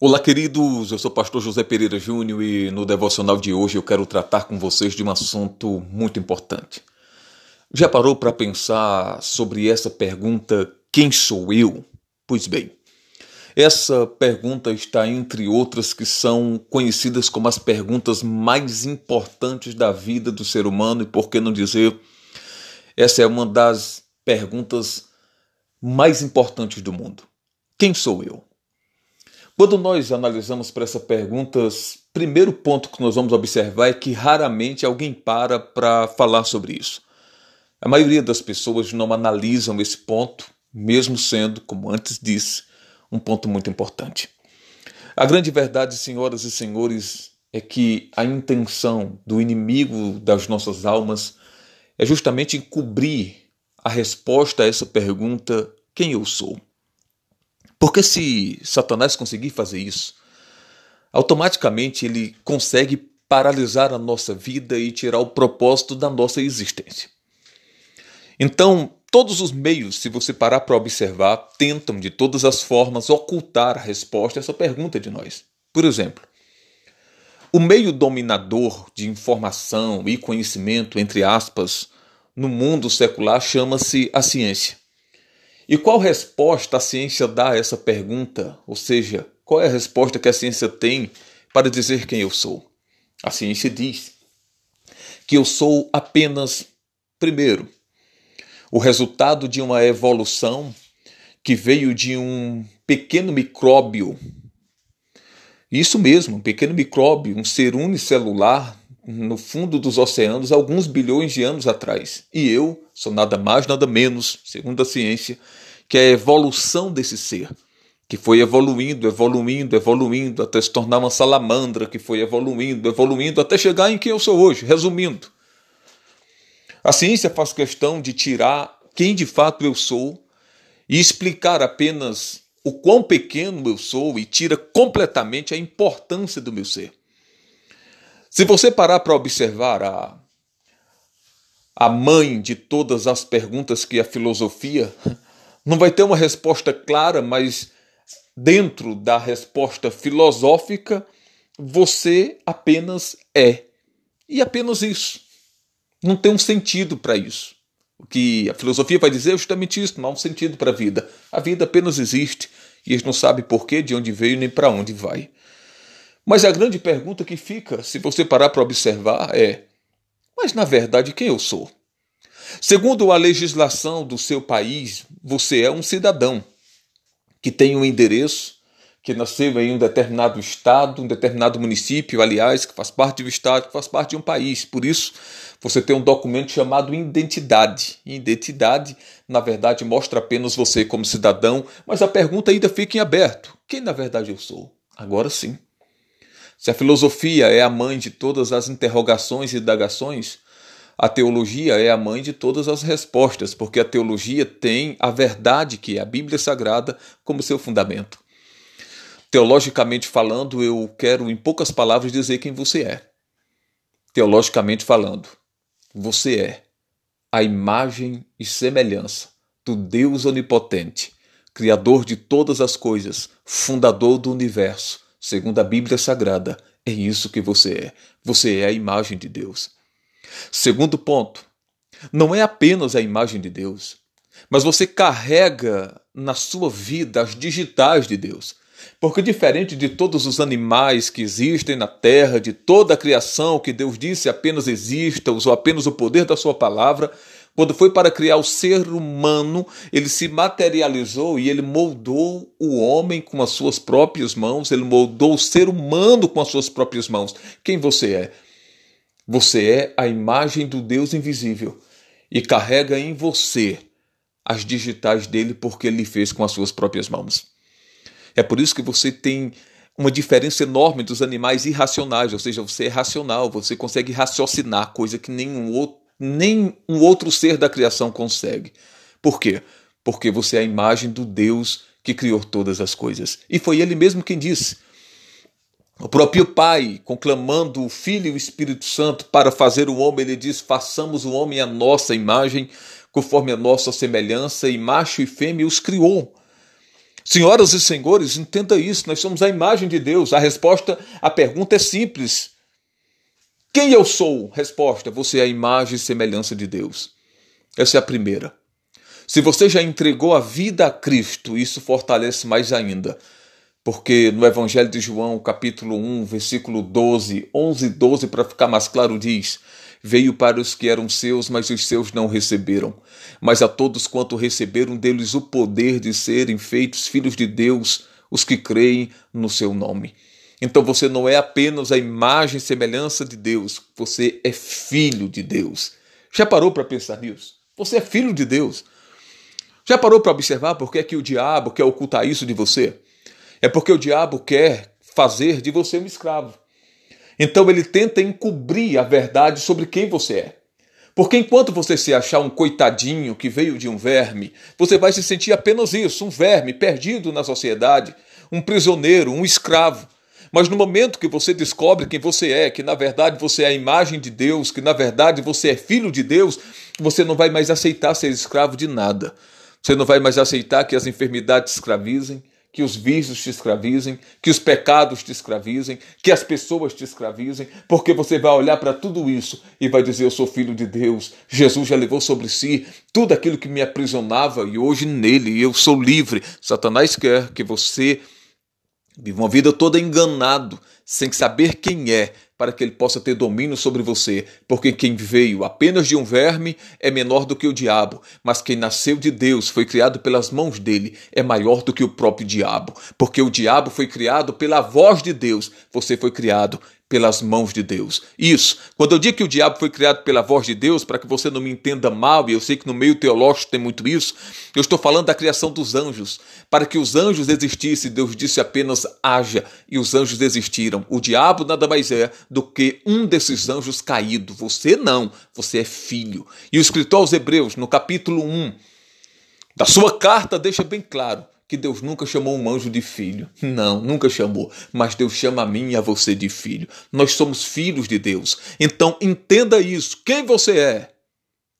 Olá, queridos. Eu sou o pastor José Pereira Júnior e no devocional de hoje eu quero tratar com vocês de um assunto muito importante. Já parou para pensar sobre essa pergunta: quem sou eu? Pois bem, essa pergunta está entre outras que são conhecidas como as perguntas mais importantes da vida do ser humano e por que não dizer, essa é uma das perguntas mais importantes do mundo. Quem sou eu? Quando nós analisamos para essa pergunta, primeiro ponto que nós vamos observar é que raramente alguém para para falar sobre isso. A maioria das pessoas não analisam esse ponto, mesmo sendo, como antes disse, um ponto muito importante. A grande verdade, senhoras e senhores, é que a intenção do inimigo das nossas almas é justamente encobrir a resposta a essa pergunta: quem eu sou? Porque se Satanás conseguir fazer isso, automaticamente ele consegue paralisar a nossa vida e tirar o propósito da nossa existência. Então, todos os meios, se você parar para observar, tentam de todas as formas ocultar a resposta a essa pergunta de nós. Por exemplo, o meio dominador de informação e conhecimento, entre aspas, no mundo secular chama-se a ciência. E qual resposta a ciência dá a essa pergunta? Ou seja, qual é a resposta que a ciência tem para dizer quem eu sou? A ciência diz que eu sou apenas, primeiro, o resultado de uma evolução que veio de um pequeno micróbio. Isso mesmo, um pequeno micróbio, um ser unicelular no fundo dos oceanos alguns bilhões de anos atrás. E eu sou nada mais, nada menos, segundo a ciência, que a evolução desse ser, que foi evoluindo, evoluindo, evoluindo, até se tornar uma salamandra, que foi evoluindo, evoluindo, até chegar em quem eu sou hoje. Resumindo, a ciência faz questão de tirar quem de fato eu sou e explicar apenas o quão pequeno eu sou e tira completamente a importância do meu ser. Se você parar para observar a, a mãe de todas as perguntas que a filosofia não vai ter uma resposta clara, mas dentro da resposta filosófica, você apenas é. E apenas isso. Não tem um sentido para isso. O que a filosofia vai dizer é justamente isso: não há um sentido para a vida. A vida apenas existe e eles não sabem porquê, de onde veio nem para onde vai. Mas a grande pergunta que fica, se você parar para observar, é: mas na verdade quem eu sou? Segundo a legislação do seu país, você é um cidadão que tem um endereço, que nasceu em um determinado estado, um determinado município, aliás, que faz parte um estado, que faz parte de um país. Por isso, você tem um documento chamado identidade. Identidade, na verdade, mostra apenas você como cidadão, mas a pergunta ainda fica em aberto: quem na verdade eu sou? Agora sim. Se a filosofia é a mãe de todas as interrogações e indagações, a teologia é a mãe de todas as respostas, porque a teologia tem a verdade, que é a Bíblia Sagrada, como seu fundamento. Teologicamente falando, eu quero, em poucas palavras, dizer quem você é. Teologicamente falando, você é a imagem e semelhança do Deus Onipotente, Criador de todas as coisas, fundador do universo, segundo a Bíblia Sagrada. É isso que você é. Você é a imagem de Deus. Segundo ponto, não é apenas a imagem de Deus, mas você carrega na sua vida as digitais de Deus. Porque, diferente de todos os animais que existem na terra, de toda a criação que Deus disse apenas exista, usou apenas o poder da Sua palavra, quando foi para criar o ser humano, ele se materializou e ele moldou o homem com as suas próprias mãos, ele moldou o ser humano com as suas próprias mãos. Quem você é? Você é a imagem do Deus invisível e carrega em você as digitais dele porque ele fez com as suas próprias mãos. É por isso que você tem uma diferença enorme dos animais irracionais, ou seja, você é racional, você consegue raciocinar, coisa que nenhum outro, nem um outro ser da criação consegue. Por quê? Porque você é a imagem do Deus que criou todas as coisas. E foi ele mesmo quem disse: o próprio Pai, conclamando o Filho e o Espírito Santo para fazer o homem, ele diz: façamos o homem à nossa imagem, conforme a nossa semelhança, e macho e fêmea os criou. Senhoras e senhores, entenda isso, nós somos a imagem de Deus. A resposta à pergunta é simples. Quem eu sou? Resposta: você é a imagem e semelhança de Deus. Essa é a primeira. Se você já entregou a vida a Cristo, isso fortalece mais ainda. Porque no Evangelho de João, capítulo 1, versículo 12, 11 e 12, para ficar mais claro, diz: Veio para os que eram seus, mas os seus não receberam. Mas a todos quanto receberam deles o poder de serem feitos filhos de Deus, os que creem no seu nome. Então você não é apenas a imagem e semelhança de Deus, você é filho de Deus. Já parou para pensar nisso? Você é filho de Deus. Já parou para observar por que, é que o diabo quer ocultar isso de você? É porque o diabo quer fazer de você um escravo. Então ele tenta encobrir a verdade sobre quem você é. Porque enquanto você se achar um coitadinho que veio de um verme, você vai se sentir apenas isso, um verme perdido na sociedade, um prisioneiro, um escravo. Mas no momento que você descobre quem você é, que na verdade você é a imagem de Deus, que na verdade você é filho de Deus, você não vai mais aceitar ser escravo de nada. Você não vai mais aceitar que as enfermidades escravizem, que os vícios te escravizem, que os pecados te escravizem, que as pessoas te escravizem, porque você vai olhar para tudo isso e vai dizer: Eu sou filho de Deus. Jesus já levou sobre si tudo aquilo que me aprisionava e hoje nele eu sou livre. Satanás quer que você viva uma vida toda enganado, sem saber quem é, para que ele possa ter domínio sobre você, porque quem veio apenas de um verme é menor do que o diabo, mas quem nasceu de Deus, foi criado pelas mãos dele, é maior do que o próprio diabo, porque o diabo foi criado pela voz de Deus, você foi criado pelas mãos de Deus. Isso. Quando eu digo que o diabo foi criado pela voz de Deus, para que você não me entenda mal, e eu sei que no meio teológico tem muito isso, eu estou falando da criação dos anjos. Para que os anjos existissem, Deus disse apenas haja, e os anjos existiram. O diabo nada mais é do que um desses anjos caído. Você não, você é filho. E o escritor aos Hebreus, no capítulo 1 da sua carta, deixa bem claro que Deus nunca chamou um anjo de filho. Não, nunca chamou. Mas Deus chama a mim e a você de filho. Nós somos filhos de Deus. Então entenda isso. Quem você é?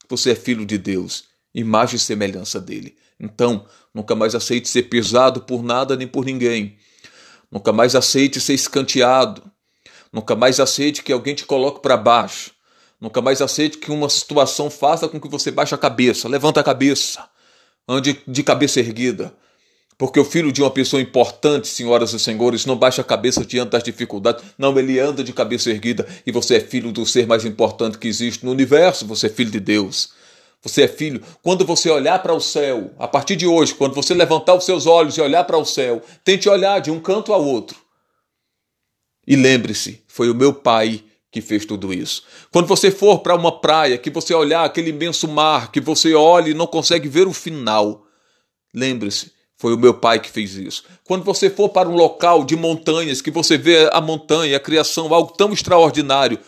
Você é filho de Deus, imagem e semelhança dele. Então, nunca mais aceite ser pesado por nada nem por ninguém. Nunca mais aceite ser escanteado. Nunca mais aceite que alguém te coloque para baixo. Nunca mais aceite que uma situação faça com que você baixe a cabeça. Levanta a cabeça. Ande de cabeça erguida. Porque o filho de uma pessoa importante, senhoras e senhores, não baixa a cabeça diante das dificuldades. Não, ele anda de cabeça erguida e você é filho do ser mais importante que existe no universo. Você é filho de Deus. Você é filho. Quando você olhar para o céu, a partir de hoje, quando você levantar os seus olhos e olhar para o céu, tente olhar de um canto ao outro. E lembre-se, foi o meu pai que fez tudo isso. Quando você for para uma praia, que você olhar aquele imenso mar, que você olha e não consegue ver o final, lembre-se, foi o meu pai que fez isso. Quando você for para um local de montanhas, que você vê a montanha, a criação, algo tão extraordinário,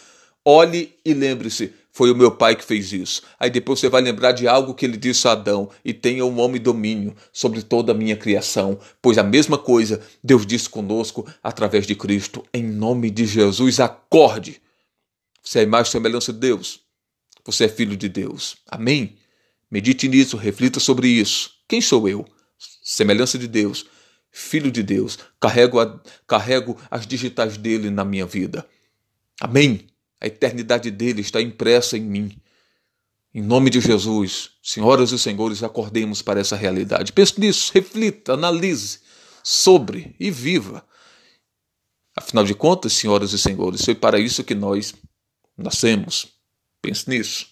olhe e lembre-se, foi o meu pai que fez isso. Aí depois você vai lembrar de algo que ele disse a Adão: e tenha um homem domínio sobre toda a minha criação. Pois a mesma coisa Deus disse conosco através de Cristo. Em nome de Jesus, acorde. Você é a imagem e semelhança de Deus. Você é filho de Deus. Amém? Medite nisso, reflita sobre isso. Quem sou eu? Semelhança de Deus, filho de Deus, carrego, a, carrego as digitais dele na minha vida. Amém. A eternidade dele está impressa em mim. Em nome de Jesus, senhoras e senhores, acordemos para essa realidade. Pense nisso, reflita, analise sobre e viva. Afinal de contas, senhoras e senhores, foi para isso que nós nascemos. Pense nisso.